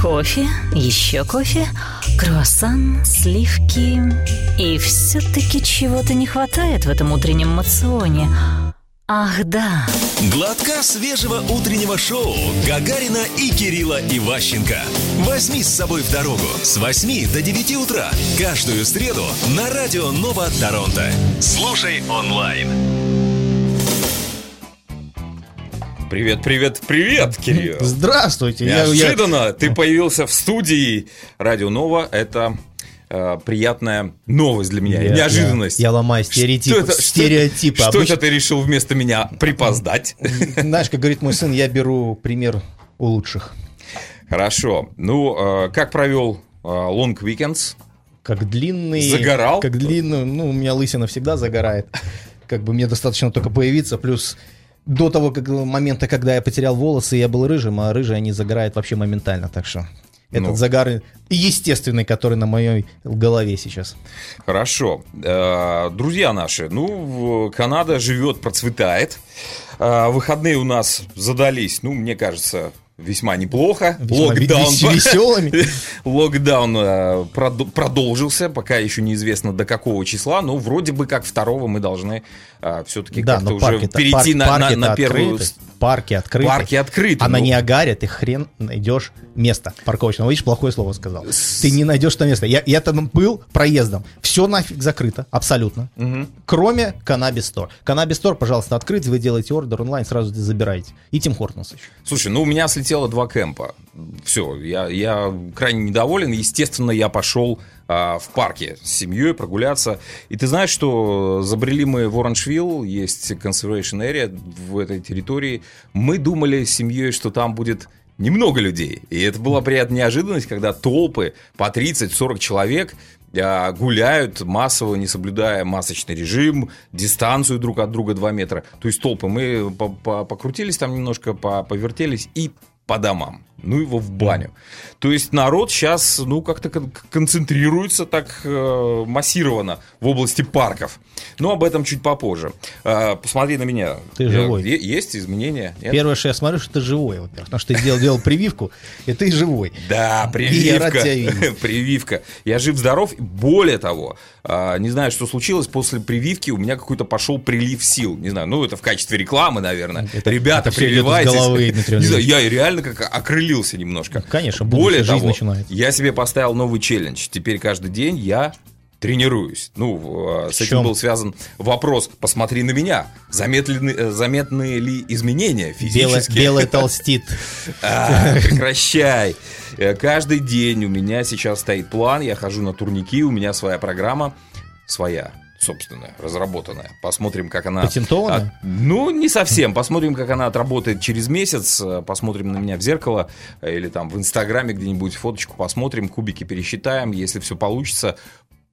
Кофе, еще кофе, круассан, сливки. И все-таки чего-то не хватает в этом утреннем мационе. Ах, да. Глотка свежего утреннего шоу Гагарина и Кирилла Иващенко. Возьми с собой в дорогу с 8 до 9 утра каждую среду на радио Нова Торонто. Слушай онлайн. Привет, привет, привет, Кирилл. Здравствуйте. Я- я- Неожиданно ты появился в студии Радио Нова. Это э, приятная новость для меня, Я- неожиданность. Я, я ломаю стереотипы. Что это, стереотипы. Что, что Обычно- это ты решил вместо меня припоздать? Знаешь, как говорит мой сын, я беру пример у лучших. Хорошо. Ну, э, как провел э, Long Weekends? Как длинный... Загорал? Как длинный... Ну, у меня лысина всегда загорает. Как бы мне достаточно только появиться. Плюс до того как, момента, когда я потерял волосы, я был рыжим, а рыжие они загорают вообще моментально. Так что этот Ну. загар естественный, который на моей голове сейчас. Хорошо. Э, Друзья наши, ну, Канада живет, процветает. Э, Выходные у нас задались, ну, мне кажется, весьма неплохо. Весьма веселыми. Локдаун э, прод- продолжился, пока еще неизвестно до какого числа, но вроде бы как второго мы должны все-таки Да, как-то уже перейти на, на- первую... открыты. Парки открыты. Парки открыты. А на ну. Ниагаре ты хрен найдешь место парковочное. Видишь, плохое слово сказал. Ты не найдешь там место. Я, я там был проездом. Все нафиг закрыто, абсолютно. Кроме Канаби Стор. Канаби Стор, пожалуйста, открыть, вы делаете ордер онлайн, сразу забираете. И Тим Хортонс еще. Слушай, ну у меня слетело два кемпа. Все, я, я крайне недоволен. Естественно, я пошел а, в парке с семьей прогуляться. И ты знаешь, что забрели мы в Оранжвилл, есть conservation area в этой территории. Мы думали с семьей, что там будет немного людей. И это была приятная неожиданность, когда толпы по 30-40 человек а, гуляют массово, не соблюдая масочный режим, дистанцию друг от друга 2 метра. То есть толпы. Мы по- по- покрутились там немножко, по- повертелись и по домам. Ну его в баню. То есть народ сейчас, ну, как-то кон- концентрируется так э, массированно в области парков. Но об этом чуть попозже. А, посмотри на меня. Ты Я- живой. е- есть изменения? Нет? Первое, что я смотрю, что ты живой, во-первых. Потому что ты сделал, делал прививку, и ты живой. Да, И я прививка. прививка. Я жив-здоров. Более того, а, не знаю, что случилось, после прививки у меня какой-то пошел прилив сил. Не знаю, ну это в качестве рекламы, наверное. Это- Ребята, это прививайтесь. головы, Дмитрий Не знаю, Андреевич. я реально как окрылился немножко. Конечно, Более жизнь того, начинается. я себе поставил новый челлендж. Теперь каждый день я тренируюсь. Ну, э, с этим был связан вопрос. Посмотри на меня. Заметны, э, заметны ли изменения физические? белая толстит. А, прекращай. Э, Каждый день у меня сейчас стоит план, я хожу на турники, у меня своя программа, своя, собственная, разработанная. Посмотрим, как она... Патентованная? от- ну, не совсем. Посмотрим, как она отработает через месяц. Посмотрим на меня в зеркало или там в Инстаграме где-нибудь фоточку посмотрим, кубики пересчитаем. Если все получится,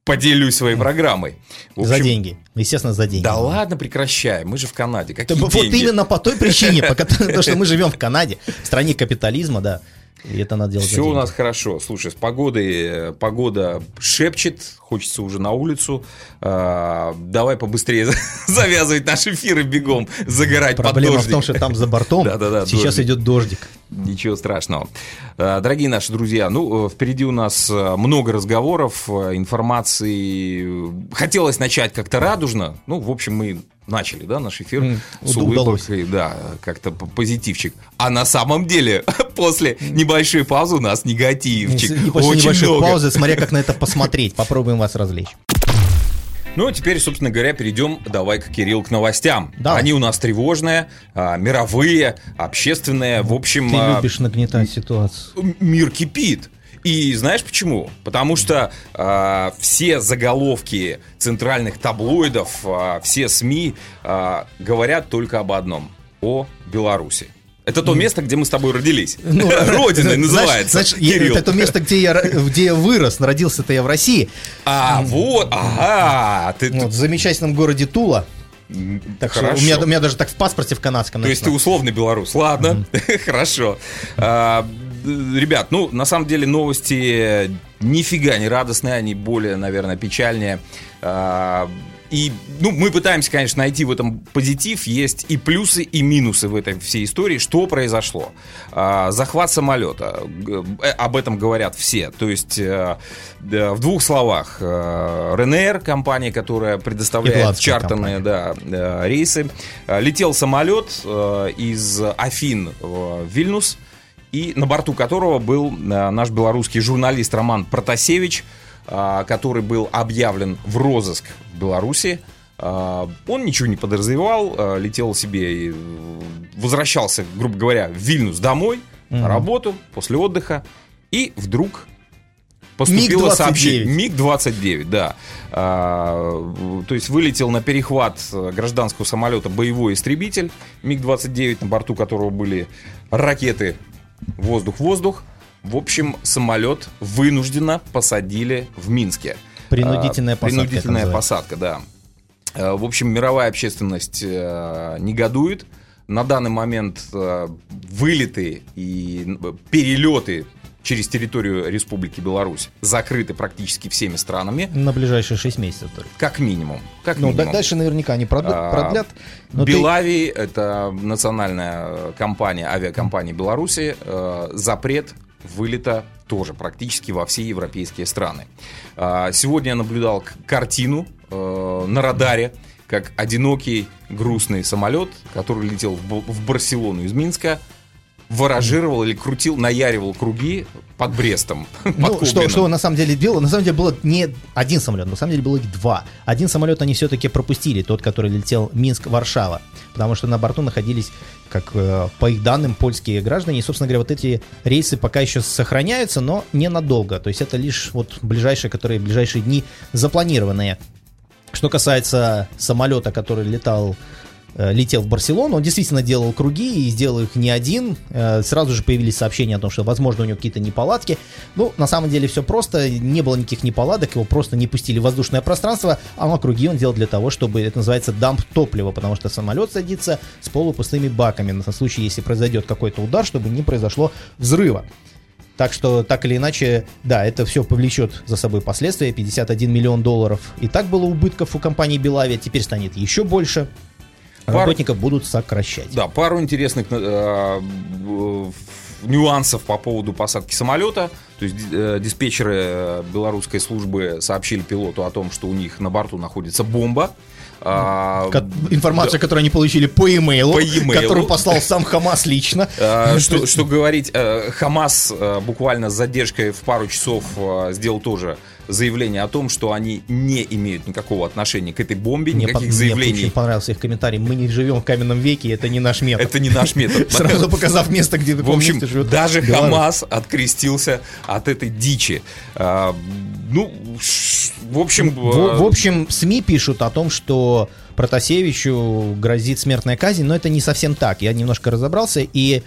поделюсь своей программой. В За общем, деньги. Естественно, за деньги. Да ладно, прекращай, мы же в Канаде. Какие Да Вот деньги? именно по той причине, потому что мы живем в Канаде, в стране капитализма, да. И это надо делать. Все у нас хорошо. Слушай, с погодой э, погода шепчет, хочется уже на улицу. А, давай побыстрее завязывать наш эфир и бегом загорать Проблема под в том, дождик. что там за бортом сейчас дождик. идет дождик. Ничего страшного. А, Дорогие наши друзья, ну, э, впереди у нас э, много разговоров, информации. Хотелось начать как-то радужно. Ну, в общем, мы начали, да, наш эфир М, с улыбкой, да, как-то позитивчик. А на самом деле, после небольшой паузы у нас негативчик. Не после Очень небольшой много. паузы, смотря как на это посмотреть. Попробуем вас развлечь. Ну, а теперь, собственно говоря, перейдем, давай-ка, Кирилл, к новостям. Давай. Они у нас тревожные, а, мировые, общественные. В общем, Ты а, любишь нагнетать ситуацию. мир кипит. И знаешь почему? Потому что а, все заголовки центральных таблоидов, а, все СМИ а, говорят только об одном – о Беларуси. Это то место, где мы с тобой родились. Ну, Родиной называется. знаешь, Кирилл. это то место, где я, где я вырос. Родился-то я в России. А, вот, ага. Ты, Вот, в замечательном городе Тула. Так что Хорошо. у меня, у меня даже так в паспорте в канадском То есть ты условный белорус. Ладно, хорошо. А, Ребят, ну, на самом деле новости нифига не радостные, они более, наверное, печальнее. А, и, ну, мы пытаемся, конечно, найти в этом позитив. Есть и плюсы, и минусы в этой всей истории. Что произошло? А, захват самолета. Э, об этом говорят все. То есть, э, в двух словах. Э, РНР, компания, которая предоставляет чартерные да, рейсы. Летел самолет из Афин в Вильнюс и на борту которого был наш белорусский журналист Роман Протасевич, а, который был объявлен в розыск в Беларуси. А, он ничего не подразревал, а, летел себе и возвращался, грубо говоря, в Вильнюс домой, угу. на работу, после отдыха. И вдруг поступило МиГ сообщение. МиГ-29, да. А, то есть вылетел на перехват гражданского самолета боевой истребитель МиГ-29, на борту которого были ракеты воздух-воздух. В общем, самолет вынужденно посадили в Минске. Принудительная посадка. Принудительная посадка, да. Э, в общем, мировая общественность э, негодует. На данный момент э, вылеты и перелеты через территорию Республики Беларусь закрыты практически всеми странами. На ближайшие 6 месяцев только. Как минимум. Как ну, минимум. дальше наверняка они продлят. А, продлят Белави, ты... это национальная компания, авиакомпания Беларуси, запрет вылета тоже практически во все европейские страны. А, сегодня я наблюдал картину э, на радаре, как одинокий грустный самолет, который летел в Барселону из Минска, ворожировал или крутил, наяривал круги под Брестом. Ну, под что, что на самом деле делал? На самом деле было не один самолет, на самом деле было их два. Один самолет они все-таки пропустили, тот, который летел Минск-Варшава, потому что на борту находились, как э, по их данным, польские граждане. И, собственно говоря, вот эти рейсы пока еще сохраняются, но ненадолго. То есть это лишь вот ближайшие, которые ближайшие дни запланированные. Что касается самолета, который летал летел в Барселону, он действительно делал круги и сделал их не один. Э, сразу же появились сообщения о том, что, возможно, у него какие-то неполадки. Ну, на самом деле все просто, не было никаких неполадок, его просто не пустили в воздушное пространство, а на круги он делал для того, чтобы, это называется, дамп топлива, потому что самолет садится с полупустыми баками, на случай, если произойдет какой-то удар, чтобы не произошло взрыва. Так что, так или иначе, да, это все повлечет за собой последствия. 51 миллион долларов и так было убытков у компании Белави, теперь станет еще больше. Работников будут сокращать. Да, пару интересных э, нюансов по поводу посадки самолета. То есть э, диспетчеры э, белорусской службы сообщили пилоту о том, что у них на борту находится бомба. А, Информация, да. которую они получили по e-mail, по e которую послал сам Хамас лично. А, что, что говорить, Хамас буквально с задержкой в пару часов сделал тоже заявление о том, что они не имеют никакого отношения к этой бомбе, мне никаких по- заявлений. Мне очень понравился их комментарий. Мы не живем в каменном веке, это не наш метод. Это не наш метод. Сразу показав место, где В общем, даже Хамас открестился от этой дичи. А, ну, в общем... В, в общем, СМИ пишут о том, что Протасевичу грозит смертная казнь, но это не совсем так. Я немножко разобрался, и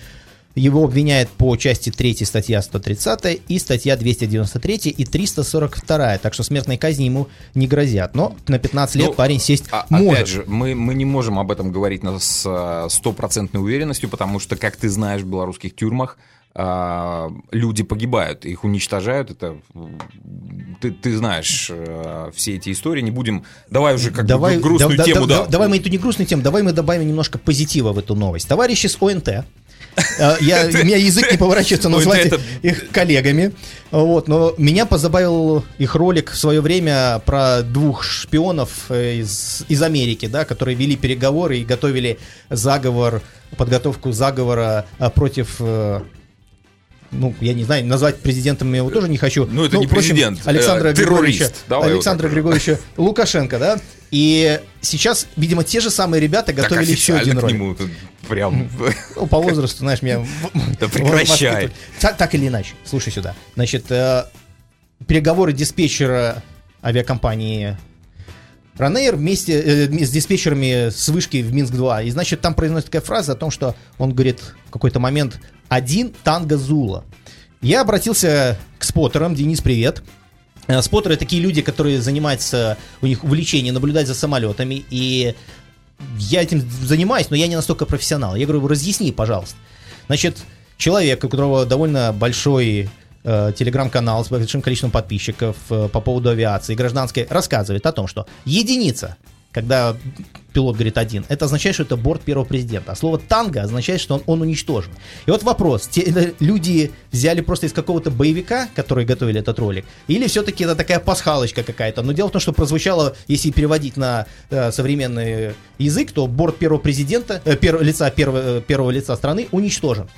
его обвиняют по части 3 статья 130 и статья 293 и 342. Так что смертной казни ему не грозят. Но на 15 лет ну, парень сесть а, может. Опять же, мы, мы не можем об этом говорить с э, стопроцентной уверенностью, потому что, как ты знаешь, в белорусских тюрьмах а, люди погибают, их уничтожают. Это ты, ты знаешь э, все эти истории. Не будем. Давай уже как давай, грустную да, тему. Да, да. Давай мы эту не грустную тему, давай мы добавим немножко позитива в эту новость. Товарищи с ОНТ я, у меня язык не поворачивается назвать их коллегами. Вот, но меня позабавил их ролик в свое время про двух шпионов э, из, из Америки, да, которые вели переговоры и готовили заговор, подготовку заговора э, против ну, я не знаю, назвать президентом я его тоже не хочу. Ну, это ну, не президент, Александра э, Григорьевича, Давай Александра Григорьевича Лукашенко, да? И сейчас, видимо, те же самые ребята готовили еще один ролик. Нему прям... Ну, по возрасту, знаешь, меня... Да прекращай. Так, так или иначе, слушай сюда. Значит, э, переговоры диспетчера авиакомпании Ранейр вместе э, с диспетчерами с вышки в Минск-2. И, значит, там произносит такая фраза о том, что он говорит в какой-то момент «один танго Зула». Я обратился к споттерам. Денис, привет. Споттеры такие люди, которые занимаются, у них увлечение наблюдать за самолетами, и я этим занимаюсь, но я не настолько профессионал. Я говорю, разъясни, пожалуйста. Значит, человек, у которого довольно большой э, телеграм-канал с большим количеством подписчиков э, по поводу авиации гражданской, рассказывает о том, что единица когда пилот говорит один, это означает, что это борт первого президента. А слово танго означает, что он, он уничтожен. И вот вопрос, те э, люди взяли просто из какого-то боевика, который готовили этот ролик, или все-таки это такая пасхалочка какая-то? Но дело в том, что прозвучало, если переводить на э, современный язык, то борт первого президента, э, первого лица первого, э, первого лица страны уничтожен.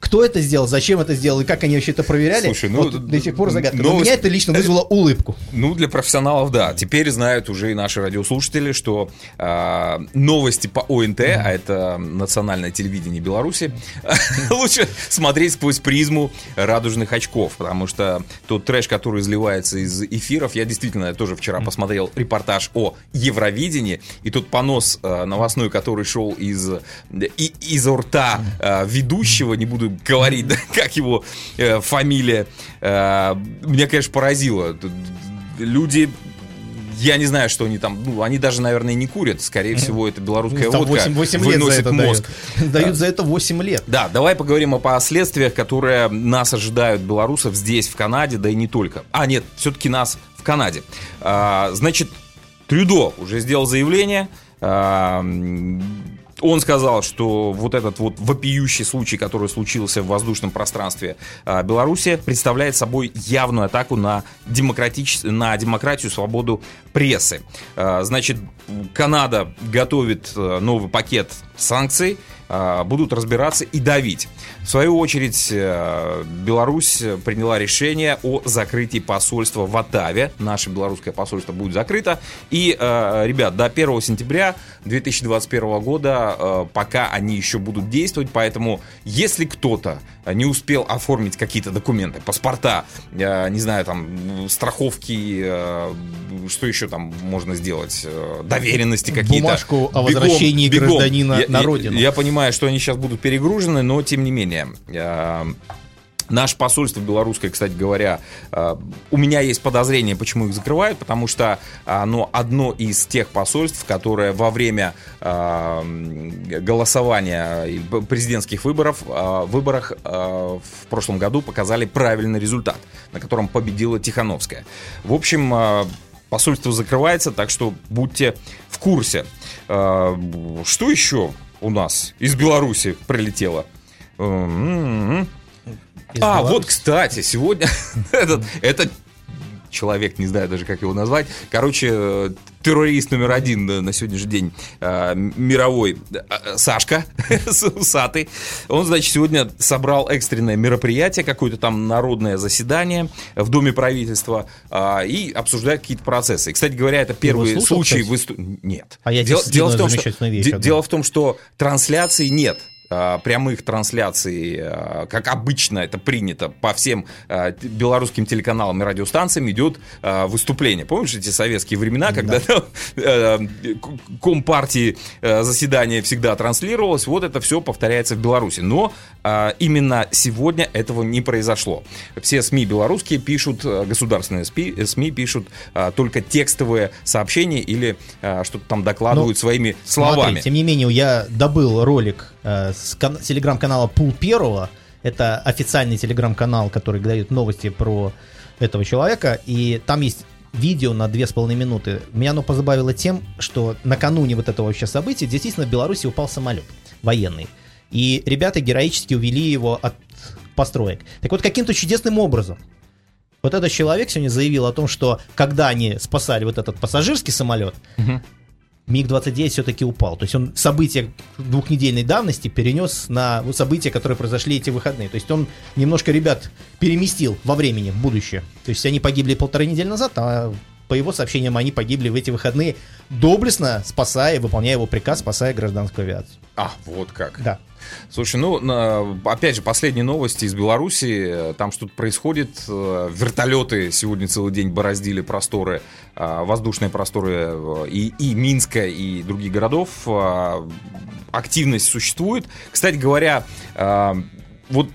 Кто это сделал, зачем это сделал и как они вообще это проверяли? Слушай, ну, вот до сих пор загадка. Но новость- меня это лично вызвало улыбку. Ну, для профессионалов, да. Теперь знают уже и наши радиослушатели, что а, новости по ОНТ, а это национальное телевидение Беларуси, лучше смотреть сквозь призму радужных очков, потому что тот трэш, который изливается из эфиров, я действительно тоже вчера посмотрел репортаж о Евровидении, и тот понос а, новостной, который шел из, и, из рта а, ведущего, не буду говорить, да, как его э, фамилия, э, меня, конечно, поразило. Люди я не знаю, что они там, ну, они даже, наверное, не курят. Скорее всего, это белорусская Там водка 8, 8 лет за выносит это мозг. дают. Дают за это 8 лет. Да, давай поговорим о последствиях, которые нас ожидают белорусов здесь, в Канаде, да и не только. А, нет, все-таки нас в Канаде. А, значит, Трюдо уже сделал заявление. А, он сказал, что вот этот вот вопиющий случай, который случился в воздушном пространстве а, Беларуси, представляет собой явную атаку на, демократич... на демократию, свободу прессы. А, Значит, Канада готовит э, новый пакет санкций, будут разбираться и давить. В свою очередь, э, Беларусь приняла решение о закрытии посольства в Оттаве. Наше белорусское посольство будет закрыто. И, э, ребят, до 1 сентября 2021 года э, пока они еще будут действовать, поэтому если кто-то не успел оформить какие-то документы, паспорта, не знаю, там, страховки, что еще там можно сделать, доверенности какие-то. Бумажку о Бегом, возвращении бегом. гражданина Я- на я- родину. Я понимаю, что они сейчас будут перегружены, но тем не менее. э, Наше посольство белорусское, кстати говоря, э, у меня есть подозрение, почему их закрывают, потому что оно одно из тех посольств, которое во время э, голосования президентских выборов, выборах в прошлом году показали правильный результат, на котором победила Тихановская. В общем, посольство закрывается, так что будьте в курсе. Что еще у нас из Беларуси прилетело? М-м-м. Из А, Беларуси. вот, кстати, сегодня этот, этот человек, не знаю даже, как его назвать, короче, э, террорист номер один э, на сегодняшний день э, мировой, э, Сашка Усатый, он, значит, сегодня собрал экстренное мероприятие, какое-то там народное заседание в Доме правительства э, и обсуждает какие-то процессы. И, кстати говоря, это первый слушал, случай... выступ- Нет. А я дело, дело в том, что, вещь дело в том, что трансляций нет прямых трансляций, а, как обычно это принято по всем т- белорусским телеканалам и радиостанциям, идет выступление. Помнишь эти советские времена, когда э, к- Компартии э, заседание всегда транслировалось? Вот это все повторяется в Беларуси. Но именно сегодня этого не произошло. Все СМИ белорусские пишут, э, государственные СМИ, пишут только текстовые сообщения или что-то там докладывают Ну, своими Смотри, словами. тем не менее, я добыл ролик э, с кан- телеграм-канала Пул Первого. Это официальный телеграм-канал, который дает новости про этого человека. И там есть видео на две с половиной минуты. Меня оно позабавило тем, что накануне вот этого вообще события действительно в Беларуси упал самолет военный. И ребята героически увели его от построек. Так вот, каким-то чудесным образом вот этот человек сегодня заявил о том, что когда они спасали вот этот пассажирский самолет, МиГ-29 все-таки упал. То есть он события двухнедельной давности перенес на события, которые произошли эти выходные. То есть он немножко ребят переместил во времени, в будущее. То есть они погибли полторы недели назад, а по его сообщениям они погибли в эти выходные, доблестно спасая, выполняя его приказ, спасая гражданскую авиацию. А, вот как. Да. Слушай, ну, опять же, последние новости из Беларуси. Там что-то происходит. Э, Вертолеты сегодня целый день бороздили просторы, э, воздушные просторы э, и, и Минска, и других городов. Активность существует. Кстати говоря, вот,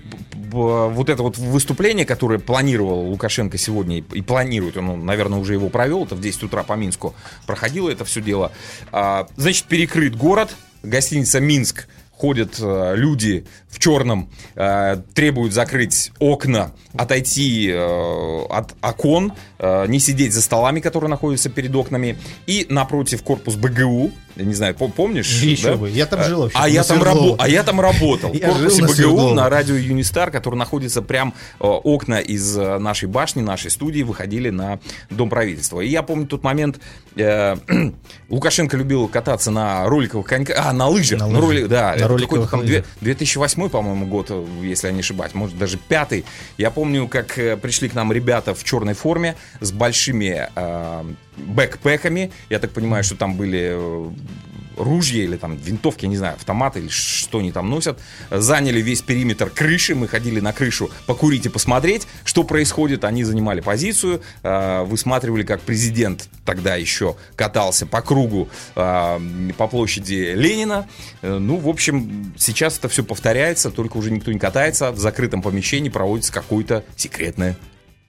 вот это вот выступление, которое планировал Лукашенко сегодня и, и планирует, он, наверное, уже его провел, это в 10 утра по Минску проходило это все дело. А, значит, перекрыт город, гостиница Минск ходят э, люди в черном, э, требуют закрыть окна, отойти э, от окон, э, не сидеть за столами, которые находятся перед окнами, и напротив корпус БГУ, я не знаю, пом- помнишь? Еще да? бы. Я там жил вообще. А я, там рабо- а я там работал. В корпусе на БГУ Свердлова. на радио Юнистар, который находится прям э, окна из э, нашей башни, нашей студии выходили на Дом правительства. И я помню тот момент, э, Лукашенко любил кататься на роликовых коньках, а, на лыжах. На На да, На роликовых там лыжах. две- 2008, по-моему, год, если я не ошибаюсь, может, даже пятый. Я помню, как э, пришли к нам ребята в черной форме с большими э, бэкпэками. Я так понимаю, что там были э, ружья или там винтовки, я не знаю, автоматы или что они там носят. Заняли весь периметр крыши, мы ходили на крышу покурить и посмотреть, что происходит. Они занимали позицию, э, высматривали, как президент тогда еще катался по кругу э, по площади Ленина. Э, Ну, в общем, сейчас это все повторяется, только уже никто не катается. В закрытом помещении проводится какое-то секретное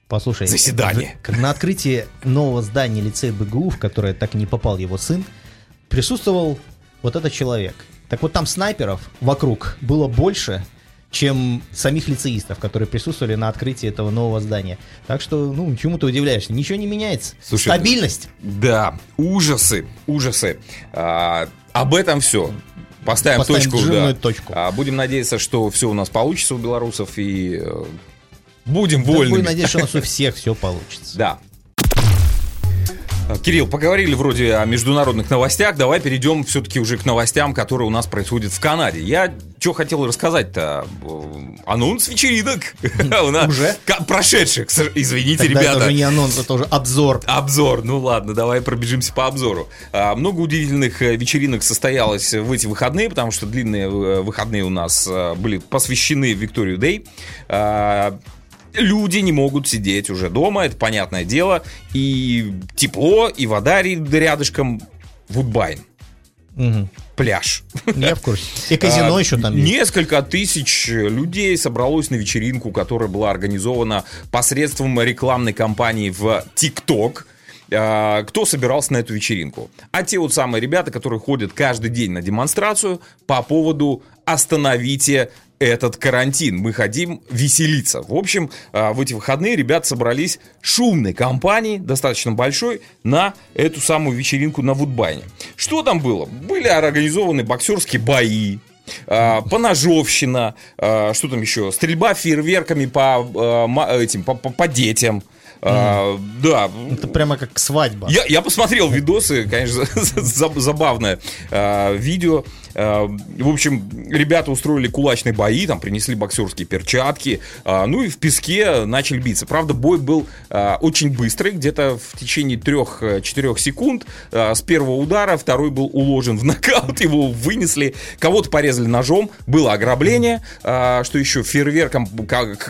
Послушай, Заседание. на открытии нового здания лицея БГУ, в которое так и не попал его сын, присутствовал вот этот человек. Так вот там снайперов вокруг было больше, чем самих лицеистов, которые присутствовали на открытии этого нового здания. Так что, ну, чему ты удивляешься? Ничего не меняется. Слушай, Стабильность. Да, ужасы, ужасы. А, об этом все. Поставим, Поставим точку. да. точку. А, будем надеяться, что все у нас получится у белорусов и э, будем Да, вольными. будем надеяться, что у нас у всех все получится. Да. Кирилл, поговорили вроде о международных новостях. Давай перейдем все-таки уже к новостям, которые у нас происходят в Канаде. Я что хотел рассказать-то? Э, Анонс вечеринок. У нас Уже? Прошедших. Извините, ребята. это уже не анонс, это уже обзор. Обзор, ну ладно, давай пробежимся по обзору. А, много удивительных э, вечеринок состоялось в эти выходные, потому что длинные э, выходные у нас были посвящены Викторию Дэй. Люди не могут сидеть уже дома, это понятное дело. И тепло, и вода рядышком. Вудбайн. Мгм. Пляж. Я в курсе. И казино А, еще там есть. Несколько тысяч людей собралось на вечеринку, которая была организована посредством рекламной кампании в ТикТок. А, Кто собирался на эту вечеринку? А те вот самые ребята, которые ходят каждый день на демонстрацию по поводу «Остановите этот карантин. Мы хотим веселиться». В общем, а, в эти выходные ребята собрались шумной компанией, достаточно большой, на эту самую вечеринку на Вудбайне. Что там было? Были организованы боксерские бои, а, поножовщина, а, что там еще, стрельба фейерверками по, этим, по, по- по детям. А, да, Это прямо как свадьба. я, я посмотрел видосы, конечно, за- забавное видео. Э, в общем, ребята устроили кулачные бои, там принесли боксерские перчатки, э, ну и в песке начали биться. Правда, бой был э, очень быстрый, где-то в течение 3-4 секунд с первого удара, второй был уложен в нокаут, его вынесли, кого-то порезали ножом, было ограбление, что еще, фейерверком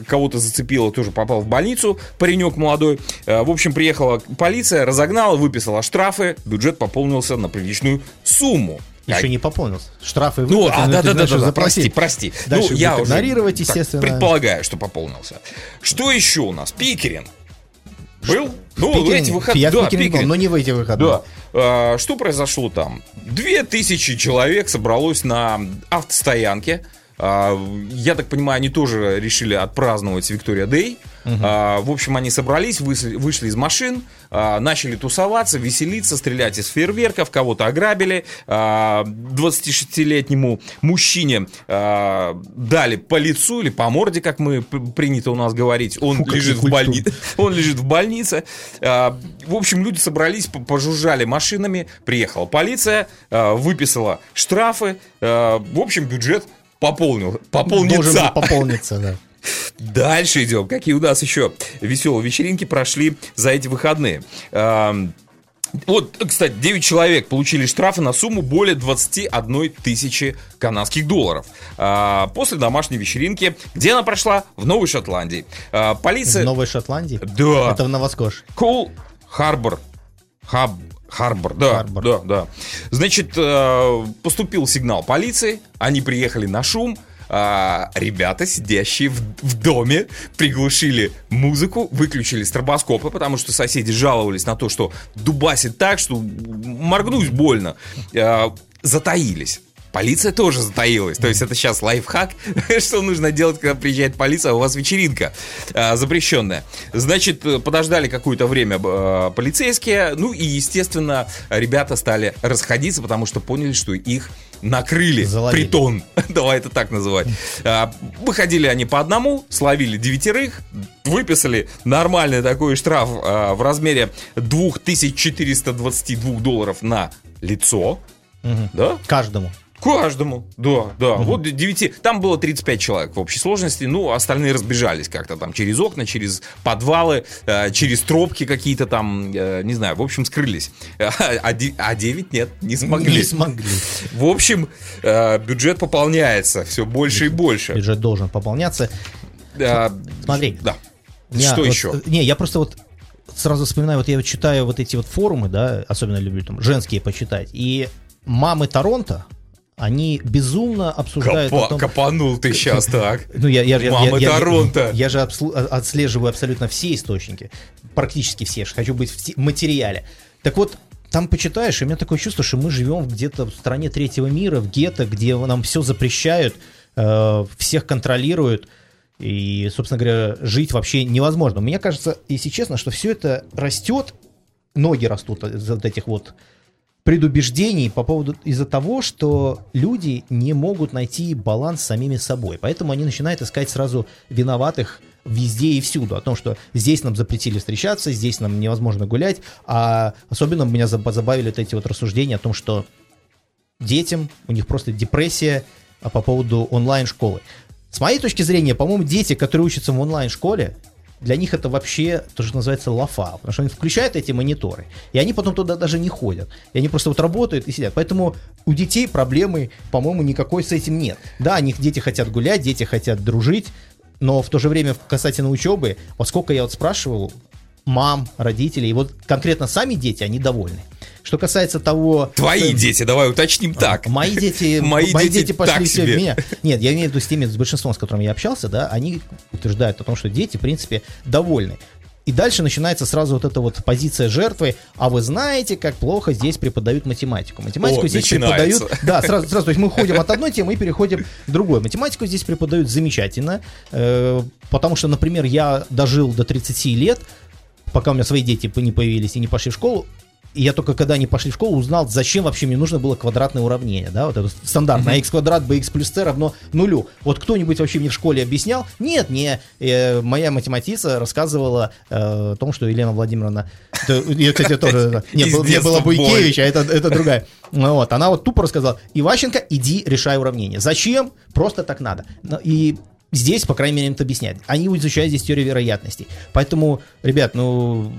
кого-то зацепило, тоже попал в больницу, паренек молодой. В общем, приехала полиция, разогнала, выписала штрафы, бюджет пополнился на приличную сумму. Еще А- не пополнился. Штрафы ну, выплаты, а, да, да, да, да, да, прости, прости. Дальше ну, я уже игнорировать, так естественно. предполагаю, что пополнился. Что еще у нас? Пикерин. Был? Ну, Питере эти выходные. Я в да, Питере не был, Пикерин. но не в эти выходные. Да. А, Что произошло там? Две тысячи человек собралось на автостоянке. А, Я так понимаю, они тоже решили отпраздновать Виктория Дэй. А, В общем, они собрались, вышли, вышли из машин, а, начали тусоваться, веселиться, стрелять из фейерверков, кого-то ограбили. А, 26-летнему мужчине а, дали по лицу или по морде, как мы принято у нас говорить. Он Фу, лежит в больнице. Он лежит в больнице. А, В общем, люди собрались, по- пожужжали машинами. Приехала полиция, а, выписала штрафы. А, В общем, бюджет пополнил, Должен пополнится. был пополниться, да. Дальше идем. Какие у нас еще веселые вечеринки прошли за эти выходные? Вот, кстати, 9 человек получили штрафы на сумму более 21 тысячи канадских долларов. А, После домашней вечеринки, где она прошла? В Новой Шотландии. А, В Полиция... Новой Шотландии? Да. Это в Новоскоше. Кол Харбор. Хаб, Харбор, да, Харбор. да, да. Значит, э, поступил сигнал полиции, они приехали на шум, а, ребята, сидящие в, в доме, приглушили музыку, выключили стробоскопы, потому что соседи жаловались на то, что дубасит так, что моргнуть больно. А, затаились. полиция тоже затаилась. То есть это сейчас лайфхак, что нужно делать, когда приезжает полиция, а у вас вечеринка а, запрещенная. Значит, подождали какое-то время а, полицейские, ну и, естественно, ребята стали расходиться, потому что поняли, что их накрыли Заловили. притон. Давай это так называть. А, выходили они по одному, словили девятерых, выписали нормальный такой штраф а, в размере 2422 долларов на лицо. Да? Каждому. Каждому, да, да. Вот 9, там было 35 человек в общей сложности, ну, остальные разбежались как-то там через окна, через подвалы, э, через тропки какие-то там, э, не знаю, в общем, скрылись. А, де- а 9 нет, не смогли. Не смогли. В общем, э, бюджет пополняется все больше и больше. Бюджет должен пополняться. Э, Смотри. Да. Я Что вот, еще? Не, я просто вот сразу вспоминаю, вот я вот читаю вот эти вот форумы, да, особенно люблю там женские почитать, и мамы Торонто, они безумно обсуждают Копа- том, Копанул ты сейчас так. ну, я, я, я- Мамы я- я- Торонто. Я, же обслу- а- отслеживаю абсолютно все источники. Практически все. Хочу быть в те- материале. Так вот, там почитаешь, и у меня такое чувство, что мы живем где-то в стране третьего мира, в гетто, где нам все запрещают, э, всех контролируют. И, собственно говоря, жить вообще невозможно. Мне кажется, если честно, что все это растет, ноги растут вот этих вот предубеждений по поводу из-за того, что люди не могут найти баланс с самими собой. Поэтому они начинают искать сразу виноватых везде и всюду. О том, что здесь нам запретили встречаться, здесь нам невозможно гулять. А особенно меня заб- забавили вот эти вот рассуждения о том, что детям, у них просто депрессия а, по поводу онлайн-школы. С моей точки зрения, по-моему, дети, которые учатся в онлайн-школе, для них это вообще то, что называется лафа, потому что они включают эти мониторы, и они потом туда даже не ходят. И они просто вот работают и сидят. Поэтому у детей проблемы, по-моему, никакой с этим нет. Да, они, дети хотят гулять, дети хотят дружить, но в то же время касательно учебы, вот сколько я вот спрашивал мам, родителей, и вот конкретно сами дети, они довольны. Что касается того... Твои что- дети, давай уточним так. Мои дети, Мои мои дети дети пошли все себе. в меня. Нет, я имею в виду с теми, с большинством, с которыми я общался, да, они утверждают о том, что дети, в принципе, довольны. И дальше начинается сразу вот эта вот позиция жертвы. А вы знаете, как плохо здесь преподают математику? Математику О, здесь начинается. преподают. Да, сразу, сразу. То есть мы уходим от одной темы и переходим к другой. Математику здесь преподают замечательно. э, потому что, например, я дожил до 30 лет, пока у меня свои дети не появились и не пошли в школу, и я только когда они пошли в школу узнал, зачем вообще мне нужно было квадратное уравнение, да, вот это стандартное, x квадрат bx плюс c равно нулю. Вот кто-нибудь вообще мне в школе объяснял? Нет, не, э, моя математица рассказывала э, о том, что Елена Владимировна, это, ее, кстати, тоже, не, не боль. Буйкевич, а это, это другая. Ну Вот, она вот тупо рассказала, Иващенко, иди решай уравнение. Зачем? Просто так надо. И здесь, по крайней мере, им это объясняют. Они изучают здесь теорию вероятностей. Поэтому, ребят, ну,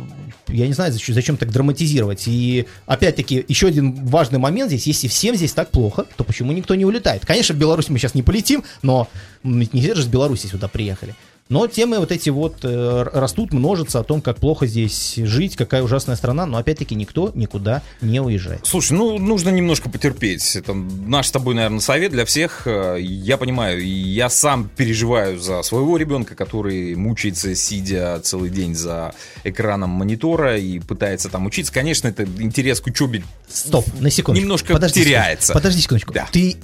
я не знаю, зачем, зачем так драматизировать. И, опять-таки, еще один важный момент здесь. Если всем здесь так плохо, то почему никто не улетает? Конечно, в Беларусь мы сейчас не полетим, но м, ведь не все же с Беларуси сюда приехали. Но темы вот эти вот э, растут, множатся о том, как плохо здесь жить, какая ужасная страна, но опять-таки никто никуда не уезжает. Слушай, ну нужно немножко потерпеть. Это наш с тобой, наверное, совет для всех. Э, Я понимаю, я сам переживаю за своего ребенка, который мучается, сидя целый день за экраном монитора и пытается там учиться. Конечно, это интерес к учебе. Стоп, на секундочку. Немножко Подожди теряется. секундочку. Подожди секундочку. Да. Ты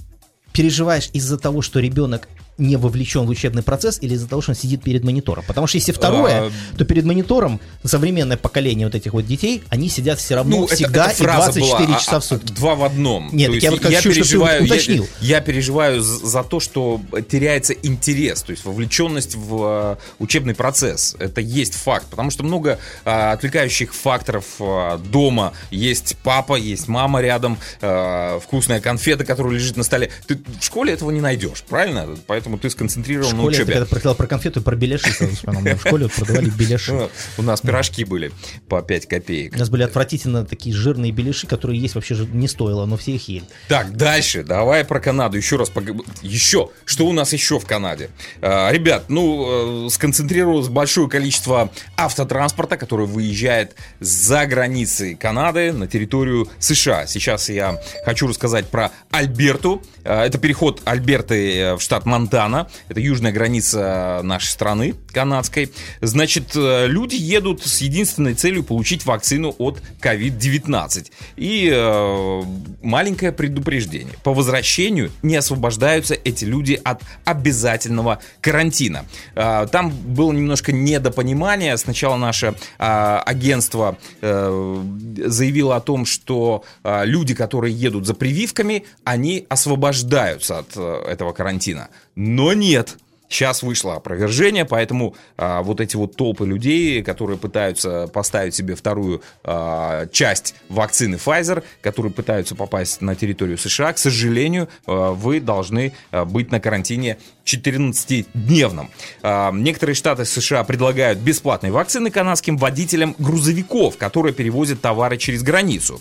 переживаешь из-за того, что ребенок не вовлечен в учебный процесс или из-за того, что он сидит перед монитором? Потому что если второе, А, то перед монитором современное поколение вот этих вот детей, они сидят все равно Ну, это- всегда это и фраза 24 была, а- часа а- в сутки. Два в одном. Нет, так я вот чтобы ты переживаю, я- уточнил. Я, переживаю за, то, что теряется интерес, то есть вовлеченность в э, учебный процесс. Это есть факт, потому что много э, отвлекающих факторов э, дома. Есть папа, есть мама рядом, э, вкусная конфета, которая лежит на столе. Ты в школе этого не найдешь, правильно? Поэтому ты В сконцентрирован на ты учебе. когда прочитал про конфету, про беляши сразу вспомнил. В школе продавали беляши. Ну, У нас пирожки были по 5 копеек. У нас были отвратительно такие жирные беляши, которые есть вообще же не стоило, но все их ели. Так, дальше. Давай про Канаду. Еще раз пог- Еще. Что у нас еще в Канаде? А, ребят, ну, э, сконцентрировалось большое количество автотранспорта, который выезжает за границы Канады на территорию США. Сейчас я хочу рассказать про Альберту. А, это переход Альберты э, в штат Монтана. Монтана, это южная граница нашей страны, канадской. Значит, э, люди едут с единственной целью получить вакцину от COVID-19. И э, маленькое предупреждение. По возвращению не освобождаются эти люди от обязательного карантина. Э, там было немножко недопонимание. Сначала наше э, агентство э, заявило о том, что э, люди, которые едут за прививками, они освобождаются от э, этого карантина. Но нет. Сейчас вышло опровержение, поэтому а, вот эти вот толпы людей, которые пытаются поставить себе вторую а, часть вакцины Pfizer, которые пытаются попасть на территорию США, к сожалению, а, вы должны а, быть на карантине 14-дневном. А, некоторые штаты США предлагают бесплатные вакцины канадским водителям грузовиков, которые перевозят товары через границу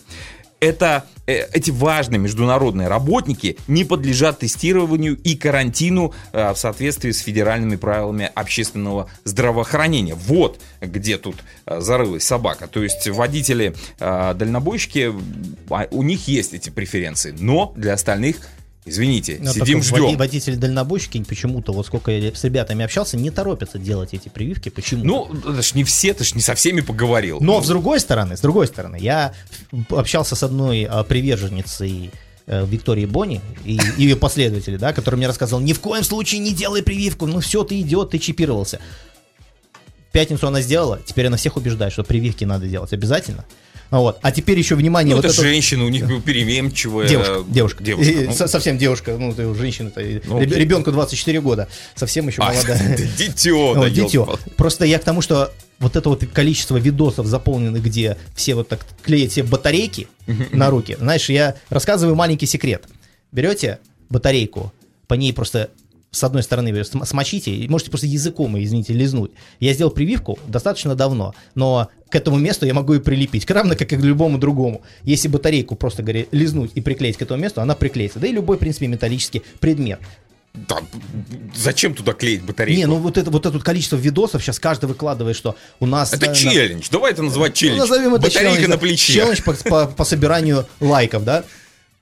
это, э, эти важные международные работники не подлежат тестированию и карантину э, в соответствии с федеральными правилами общественного здравоохранения. Вот где тут э, зарылась собака. То есть водители, дальнобойщики, а, у них есть эти преференции, но для остальных Извините, Но сидим, ждем. Водители-дальнобойщики почему-то, вот сколько я с ребятами общался, не торопятся делать эти прививки. Почему? Ну, это ж не все, ты ж не со всеми поговорил. Но ну. с другой стороны, с другой стороны, я общался с одной а, приверженницей э, Виктории Бонни и ее последователи, да, который мне рассказывал, ни в коем случае не делай прививку, ну все, ты идет, ты чипировался. В пятницу она сделала, теперь она всех убеждает, что прививки надо делать обязательно. Вот. А теперь еще внимание. Ну, вот это, это женщина, у них переменчивая. Девушка. Девушка. девушка. И, ну. Совсем девушка. Ну, ты женщина-то. Ну, ребенку 24 года. Совсем еще а, молодая. Дитё, да, Дитё. Просто я к тому, что вот это вот количество видосов заполнены, где все вот так клеят себе батарейки на руки. Знаешь, я рассказываю маленький секрет. Берете батарейку, по ней просто с одной стороны смочите, и можете просто языком, извините, лизнуть. Я сделал прививку достаточно давно, но к этому месту я могу и прилепить, равно как и к любому другому. Если батарейку просто, говоря, лизнуть и приклеить к этому месту, она приклеится. Да и любой, в принципе, металлический предмет. Да, зачем туда клеить батарейку? Не, ну вот это вот это количество видосов сейчас каждый выкладывает, что у нас... Это на, челлендж, давай это называть челлендж. Ну, назовем это Батарейка челлендж, на плече. Челлендж по, по, по собиранию лайков, да?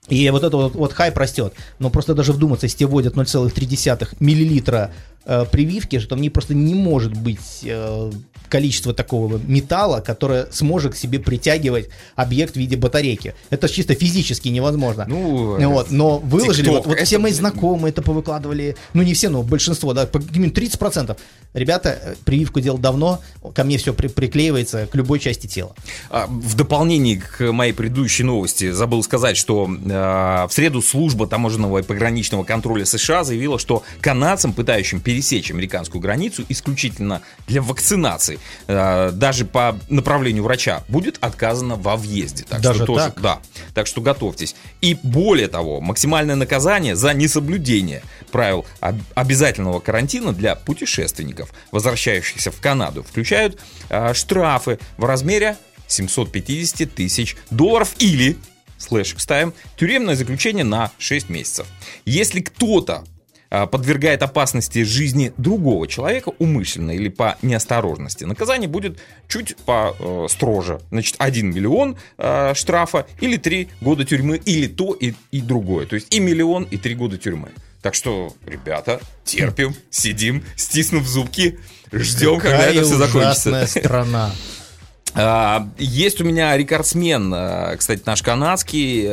И вот это вот, вот хайп растет. Но просто даже вдуматься, если тебе вводят 0,3 миллилитра э, прививки, что там не просто не может быть э, количество такого металла, которое сможет к себе притягивать объект в виде батарейки. Это чисто физически невозможно. Ну, вот, но выложили, TikTok, вот, вот это... все мои знакомые это повыкладывали, ну не все, но большинство, да, 30%. Ребята, э, прививку делал давно, ко мне все при приклеивается к любой части тела. А, в дополнение к моей предыдущей новости забыл сказать, что э, в среду служба таможенного и пограничного контроля США заявила, что канадцам, пытающим пересечь американскую границу исключительно для вакцинации, Э, даже по направлению врача будет отказано во въезде. Так даже что тоже, так? Да. Так что готовьтесь. И более того, максимальное наказание за несоблюдение правил обязательного карантина для путешественников, возвращающихся в Канаду, включают э, штрафы в размере 750 тысяч долларов или слэш ставим, тюремное заключение на 6 месяцев. Если кто-то подвергает опасности жизни другого человека умышленно или по неосторожности, наказание будет чуть по э, строже. Значит, 1 миллион э, штрафа или 3 года тюрьмы, или то и, и другое. То есть и миллион, и 3 года тюрьмы. Так что, ребята, терпим, сидим, стиснув зубки, ждем, Какая когда это все закончится. страна. А, есть у меня рекордсмен, э, кстати, наш канадский,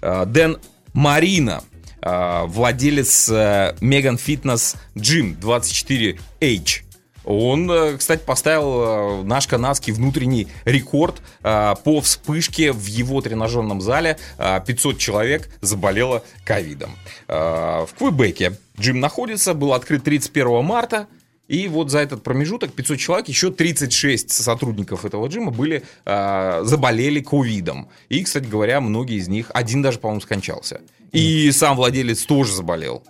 Дэн Марина. А, владелец Megan Fitness Gym 24H. Он, э, кстати, поставил э, наш канадский внутренний рекорд э, по вспышке в его тренажерном зале. 500 человек заболело ковидом. В Квебеке джим находится, был открыт 31 марта. И вот за этот промежуток 500 человек, еще 36 сотрудников этого джима были, э, заболели ковидом. И, кстати говоря, многие из них, один даже, по-моему, скончался. И сам владелец тоже заболел.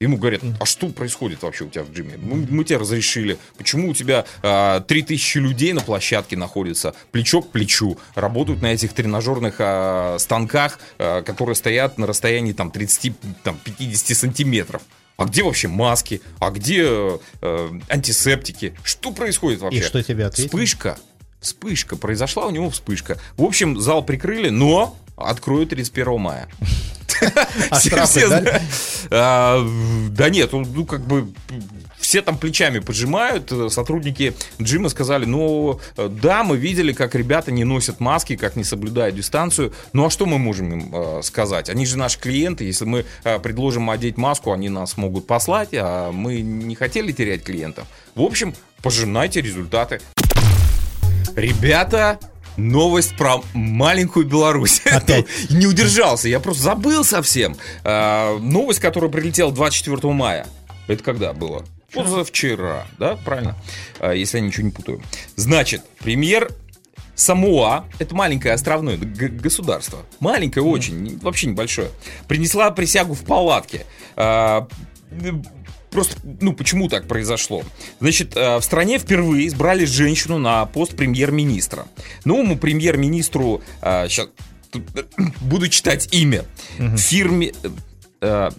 Ему говорят, а что происходит вообще у тебя в джиме? Мы, мы тебе разрешили. Почему у тебя а, 3000 людей на площадке находятся, плечо к плечу, работают на этих тренажерных а, станках, а, которые стоят на расстоянии там 30-50 сантиметров? А где вообще маски? А где э, антисептики? Что происходит вообще? И что тебе ответили? Вспышка. Вспышка. Произошла у него вспышка. В общем, зал прикрыли, но открою 31 мая. А штрафы. А, Да нет, ну как бы все там плечами поджимают. Э, Сотрудники Джима сказали, ну э, да, мы видели, как ребята не носят маски, как не соблюдают дистанцию. Ну а что мы можем им э, сказать? Они же наши клиенты. Если мы э, предложим одеть маску, они нас могут послать, а мы не хотели терять клиентов. В общем, пожинайте результаты. Ребята, новость про маленькую Беларусь. Опять. Не удержался, я просто забыл совсем. Новость, которая прилетела 24 мая. Это когда было? Позавчера, да, правильно? А, если я ничего не путаю. Значит, премьер Самоа, это маленькое островное государство, маленькое очень, вообще небольшое, принесла присягу в палатке. А, Просто, ну, почему так произошло? Значит, э, в стране впервые избрали женщину на пост премьер-министра. Новому премьер-министру, сейчас буду читать имя, фирме, э,